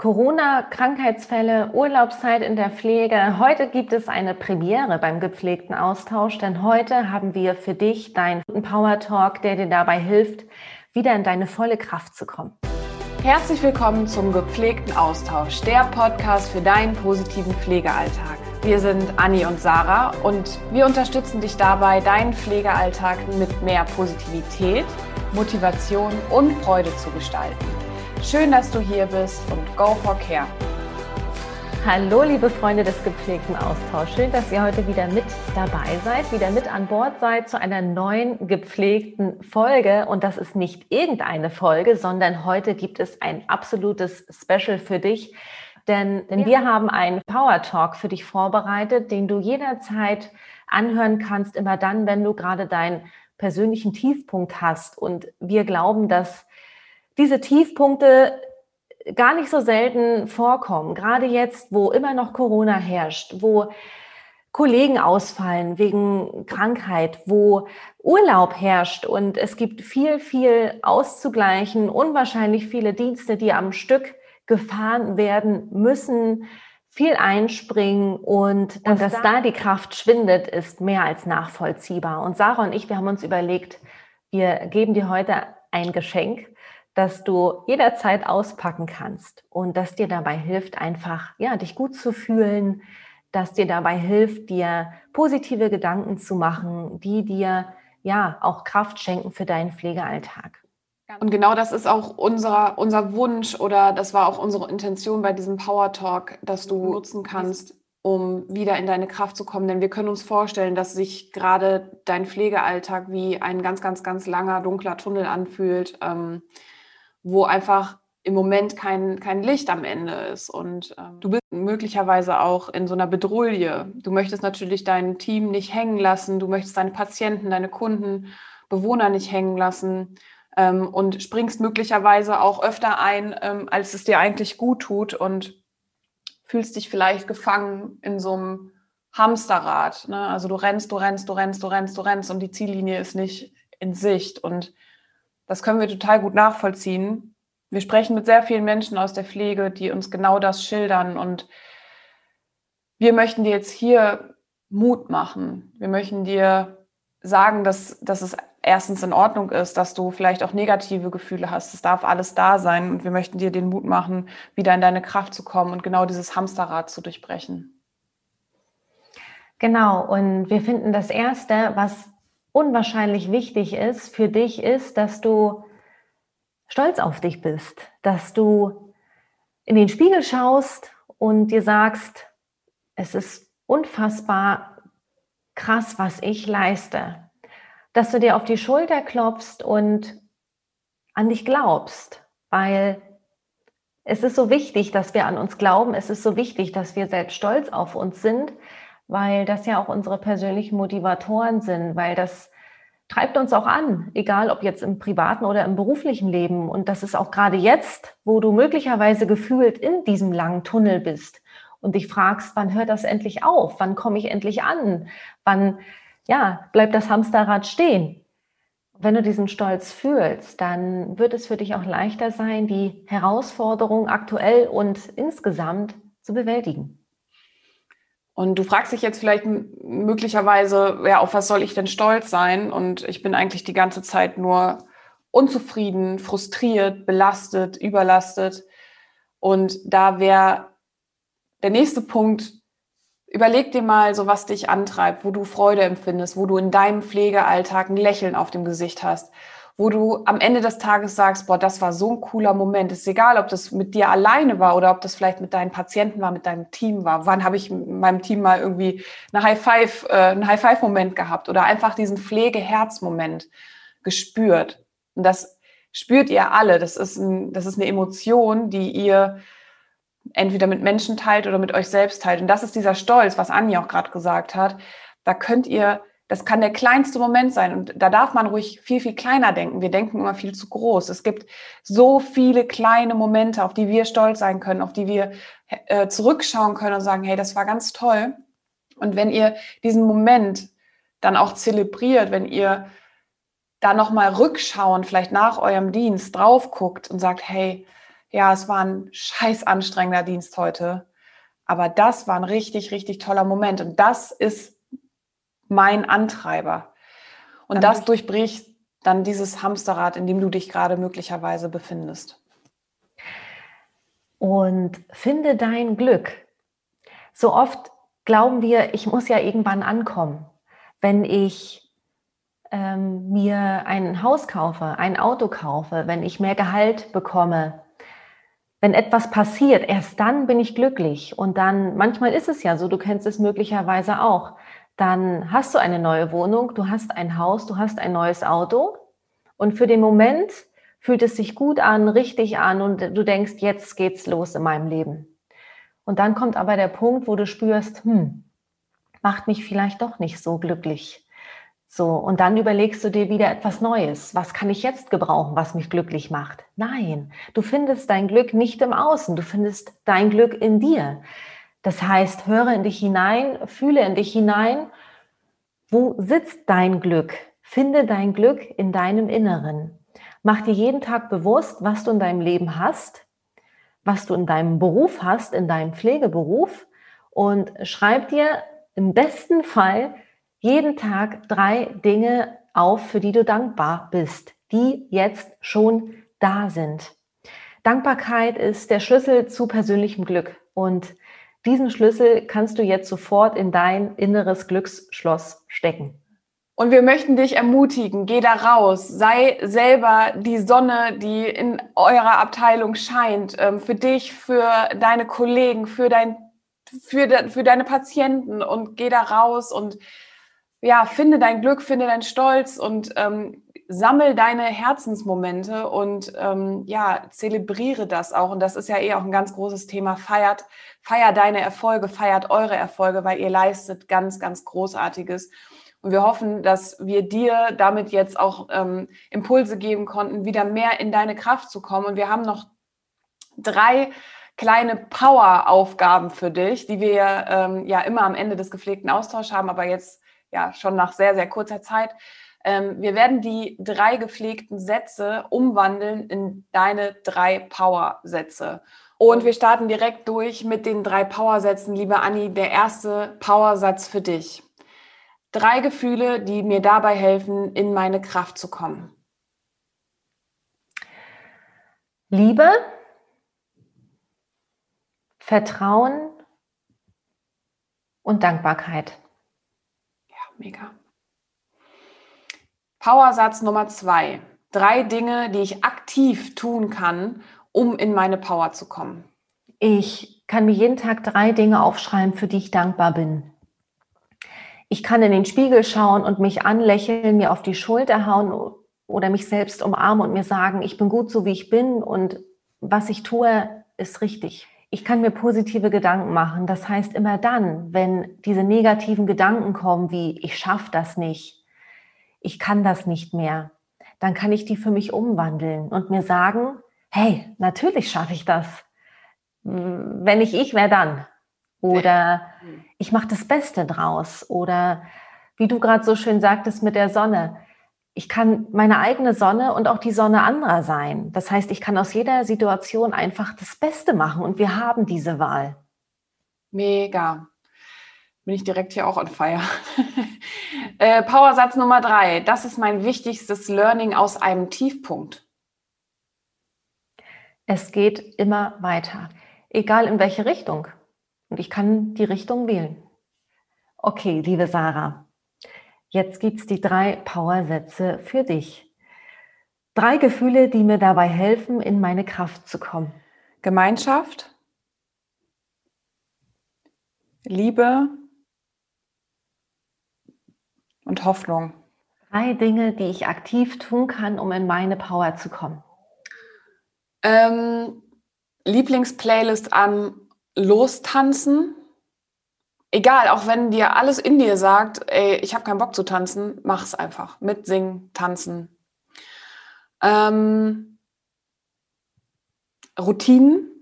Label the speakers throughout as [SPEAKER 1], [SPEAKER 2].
[SPEAKER 1] Corona, Krankheitsfälle, Urlaubszeit in der Pflege. Heute gibt es eine Premiere beim gepflegten Austausch, denn heute haben wir für dich deinen Power Talk, der dir dabei hilft, wieder in deine volle Kraft zu kommen.
[SPEAKER 2] Herzlich willkommen zum gepflegten Austausch, der Podcast für deinen positiven Pflegealltag. Wir sind Anni und Sarah und wir unterstützen dich dabei, deinen Pflegealltag mit mehr Positivität, Motivation und Freude zu gestalten. Schön, dass du hier bist und go for care.
[SPEAKER 1] Hallo, liebe Freunde des gepflegten Austauschs. Schön, dass ihr heute wieder mit dabei seid, wieder mit an Bord seid zu einer neuen gepflegten Folge. Und das ist nicht irgendeine Folge, sondern heute gibt es ein absolutes Special für dich. Denn, denn ja. wir haben einen Power Talk für dich vorbereitet, den du jederzeit anhören kannst, immer dann, wenn du gerade deinen persönlichen Tiefpunkt hast. Und wir glauben, dass diese Tiefpunkte gar nicht so selten vorkommen. Gerade jetzt, wo immer noch Corona herrscht, wo Kollegen ausfallen wegen Krankheit, wo Urlaub herrscht und es gibt viel, viel auszugleichen, unwahrscheinlich viele Dienste, die am Stück gefahren werden müssen, viel einspringen und, und dass da die Kraft schwindet, ist mehr als nachvollziehbar. Und Sarah und ich, wir haben uns überlegt, wir geben dir heute ein Geschenk dass du jederzeit auspacken kannst und das dir dabei hilft, einfach ja, dich gut zu fühlen, dass dir dabei hilft, dir positive Gedanken zu machen, die dir ja auch Kraft schenken für deinen Pflegealltag.
[SPEAKER 2] Und genau das ist auch unser, unser Wunsch oder das war auch unsere Intention bei diesem Power Talk, dass du nutzen kannst, um wieder in deine Kraft zu kommen. Denn wir können uns vorstellen, dass sich gerade dein Pflegealltag wie ein ganz, ganz, ganz langer, dunkler Tunnel anfühlt. Ähm, wo einfach im Moment kein, kein Licht am Ende ist. Und ähm, du bist möglicherweise auch in so einer Bedrulle. Du möchtest natürlich dein Team nicht hängen lassen, du möchtest deine Patienten, deine Kunden, Bewohner nicht hängen lassen ähm, und springst möglicherweise auch öfter ein, ähm, als es dir eigentlich gut tut und fühlst dich vielleicht gefangen in so einem Hamsterrad. Ne? Also du rennst, du rennst, du rennst, du rennst, du rennst und die Ziellinie ist nicht in Sicht. Und das können wir total gut nachvollziehen. Wir sprechen mit sehr vielen Menschen aus der Pflege, die uns genau das schildern. Und wir möchten dir jetzt hier Mut machen. Wir möchten dir sagen, dass, dass es erstens in Ordnung ist, dass du vielleicht auch negative Gefühle hast. Es darf alles da sein. Und wir möchten dir den Mut machen, wieder in deine Kraft zu kommen und genau dieses Hamsterrad zu durchbrechen.
[SPEAKER 1] Genau. Und wir finden das Erste, was unwahrscheinlich wichtig ist für dich, ist, dass du stolz auf dich bist, dass du in den Spiegel schaust und dir sagst, es ist unfassbar krass, was ich leiste. Dass du dir auf die Schulter klopfst und an dich glaubst, weil es ist so wichtig, dass wir an uns glauben. Es ist so wichtig, dass wir selbst stolz auf uns sind, weil das ja auch unsere persönlichen Motivatoren sind, weil das treibt uns auch an, egal ob jetzt im privaten oder im beruflichen Leben. Und das ist auch gerade jetzt, wo du möglicherweise gefühlt in diesem langen Tunnel bist und dich fragst, wann hört das endlich auf? Wann komme ich endlich an? Wann, ja, bleibt das Hamsterrad stehen? Wenn du diesen Stolz fühlst, dann wird es für dich auch leichter sein, die Herausforderung aktuell und insgesamt zu bewältigen.
[SPEAKER 2] Und du fragst dich jetzt vielleicht möglicherweise, ja, auf was soll ich denn stolz sein? Und ich bin eigentlich die ganze Zeit nur unzufrieden, frustriert, belastet, überlastet. Und da wäre der nächste Punkt, überleg dir mal so, was dich antreibt, wo du Freude empfindest, wo du in deinem Pflegealltag ein Lächeln auf dem Gesicht hast wo du am Ende des Tages sagst, boah, das war so ein cooler Moment. Ist egal, ob das mit dir alleine war oder ob das vielleicht mit deinen Patienten war, mit deinem Team war. Wann habe ich mit meinem Team mal irgendwie eine High Five, äh, einen High Five Moment gehabt oder einfach diesen Pflegeherz-Moment gespürt. Und das spürt ihr alle. Das ist, ein, das ist eine Emotion, die ihr entweder mit Menschen teilt oder mit euch selbst teilt. Und das ist dieser Stolz, was Anja auch gerade gesagt hat. Da könnt ihr das kann der kleinste Moment sein. Und da darf man ruhig viel, viel kleiner denken. Wir denken immer viel zu groß. Es gibt so viele kleine Momente, auf die wir stolz sein können, auf die wir äh, zurückschauen können und sagen, hey, das war ganz toll. Und wenn ihr diesen Moment dann auch zelebriert, wenn ihr da nochmal rückschauen, vielleicht nach eurem Dienst drauf guckt und sagt, hey, ja, es war ein scheiß anstrengender Dienst heute, aber das war ein richtig, richtig toller Moment und das ist mein Antreiber. Und dann das durchbricht dann dieses Hamsterrad, in dem du dich gerade möglicherweise befindest.
[SPEAKER 1] Und finde dein Glück. So oft glauben wir, ich muss ja irgendwann ankommen. Wenn ich ähm, mir ein Haus kaufe, ein Auto kaufe, wenn ich mehr Gehalt bekomme, wenn etwas passiert, erst dann bin ich glücklich. Und dann, manchmal ist es ja so, du kennst es möglicherweise auch, dann hast du eine neue Wohnung, du hast ein Haus, du hast ein neues Auto. Und für den Moment fühlt es sich gut an, richtig an und du denkst, jetzt geht's los in meinem Leben. Und dann kommt aber der Punkt, wo du spürst, hm, macht mich vielleicht doch nicht so glücklich. So, und dann überlegst du dir wieder etwas Neues. Was kann ich jetzt gebrauchen, was mich glücklich macht? Nein, du findest dein Glück nicht im Außen, du findest dein Glück in dir. Das heißt, höre in dich hinein, fühle in dich hinein. Wo sitzt dein Glück? Finde dein Glück in deinem Inneren. Mach dir jeden Tag bewusst, was du in deinem Leben hast, was du in deinem Beruf hast, in deinem Pflegeberuf und schreib dir im besten Fall jeden Tag drei Dinge auf, für die du dankbar bist, die jetzt schon da sind. Dankbarkeit ist der Schlüssel zu persönlichem Glück und diesen Schlüssel kannst du jetzt sofort in dein inneres Glücksschloss stecken.
[SPEAKER 2] Und wir möchten dich ermutigen, geh da raus, sei selber die Sonne, die in eurer Abteilung scheint, ähm, für dich, für deine Kollegen, für, dein, für, de, für deine Patienten und geh da raus und ja, finde dein Glück, finde deinen Stolz und ähm, sammel deine Herzensmomente und ähm, ja, zelebriere das auch. Und das ist ja eh auch ein ganz großes Thema. Feiert, feiert deine Erfolge, feiert eure Erfolge, weil ihr leistet ganz, ganz Großartiges. Und wir hoffen, dass wir dir damit jetzt auch ähm, Impulse geben konnten, wieder mehr in deine Kraft zu kommen. Und wir haben noch drei kleine Power-Aufgaben für dich, die wir ähm, ja immer am Ende des gepflegten Austauschs haben, aber jetzt ja schon nach sehr, sehr kurzer Zeit. Ähm, wir werden die drei gepflegten Sätze umwandeln in deine drei Power-Sätze. Und wir starten direkt durch mit den drei Power-Sätzen. Liebe Anni, der erste Power-Satz für dich. Drei Gefühle, die mir dabei helfen, in meine Kraft zu kommen.
[SPEAKER 1] Liebe, Vertrauen und Dankbarkeit
[SPEAKER 2] mega. Powersatz Nummer zwei. Drei Dinge, die ich aktiv tun kann, um in meine Power zu kommen.
[SPEAKER 1] Ich kann mir jeden Tag drei Dinge aufschreiben, für die ich dankbar bin. Ich kann in den Spiegel schauen und mich anlächeln, mir auf die Schulter hauen oder mich selbst umarmen und mir sagen, ich bin gut so wie ich bin und was ich tue, ist richtig ich kann mir positive Gedanken machen. Das heißt, immer dann, wenn diese negativen Gedanken kommen, wie ich schaffe das nicht, ich kann das nicht mehr, dann kann ich die für mich umwandeln und mir sagen, hey, natürlich schaffe ich das. Wenn nicht ich, wer dann? Oder ich mache das Beste draus. Oder wie du gerade so schön sagtest mit der Sonne, ich kann meine eigene Sonne und auch die Sonne anderer sein. Das heißt, ich kann aus jeder Situation einfach das Beste machen und wir haben diese Wahl.
[SPEAKER 2] Mega. Bin ich direkt hier auch on fire. äh, Powersatz Nummer drei. Das ist mein wichtigstes Learning aus einem Tiefpunkt.
[SPEAKER 1] Es geht immer weiter, egal in welche Richtung. Und ich kann die Richtung wählen. Okay, liebe Sarah, Jetzt gibt es die drei Powersätze für dich. Drei Gefühle, die mir dabei helfen, in meine Kraft zu kommen.
[SPEAKER 2] Gemeinschaft, Liebe und Hoffnung.
[SPEAKER 1] Drei Dinge, die ich aktiv tun kann, um in meine Power zu kommen.
[SPEAKER 2] Ähm, Lieblingsplaylist an Lostanzen egal, auch wenn dir alles in dir sagt, ey, ich habe keinen Bock zu tanzen, mach es einfach. Mitsingen, tanzen. Ähm, Routinen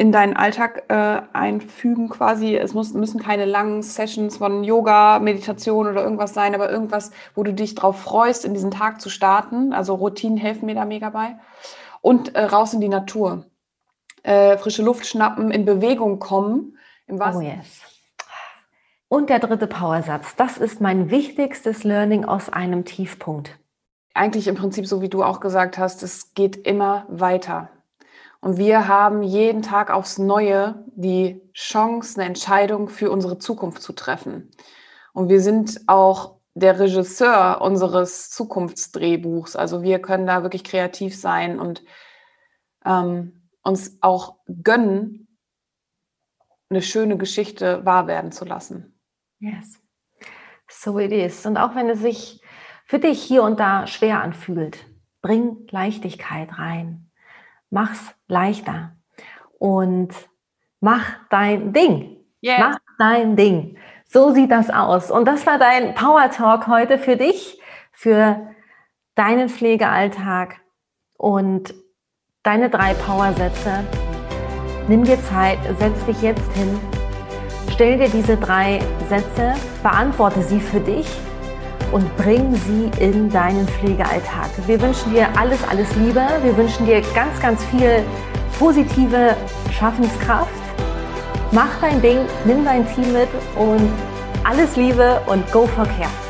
[SPEAKER 2] in deinen Alltag äh, einfügen quasi. Es muss, müssen keine langen Sessions von Yoga, Meditation oder irgendwas sein, aber irgendwas, wo du dich drauf freust, in diesen Tag zu starten. Also Routinen helfen mir da mega bei. Und äh, raus in die Natur. Äh, frische Luft schnappen, in Bewegung kommen. Im
[SPEAKER 1] oh yes. Und der dritte Powersatz. Das ist mein wichtigstes Learning aus einem Tiefpunkt.
[SPEAKER 2] Eigentlich im Prinzip so, wie du auch gesagt hast, es geht immer weiter. Und wir haben jeden Tag aufs Neue die Chance, eine Entscheidung für unsere Zukunft zu treffen. Und wir sind auch der Regisseur unseres Zukunftsdrehbuchs. Also wir können da wirklich kreativ sein und ähm, uns auch gönnen, eine schöne Geschichte wahr werden zu lassen.
[SPEAKER 1] Yes. So it is. Und auch wenn es sich für dich hier und da schwer anfühlt, bring Leichtigkeit rein mach's leichter und mach dein Ding. Yes. Mach dein Ding. So sieht das aus. Und das war dein Power Talk heute für dich, für deinen Pflegealltag und deine drei Powersätze. Nimm dir Zeit, setz dich jetzt hin, stell dir diese drei Sätze, beantworte sie für dich und bring sie in deinen Pflegealltag. Wir wünschen dir alles, alles Liebe. Wir wünschen dir ganz, ganz viel positive Schaffenskraft. Mach dein Ding, nimm dein Team mit und alles Liebe und go for care.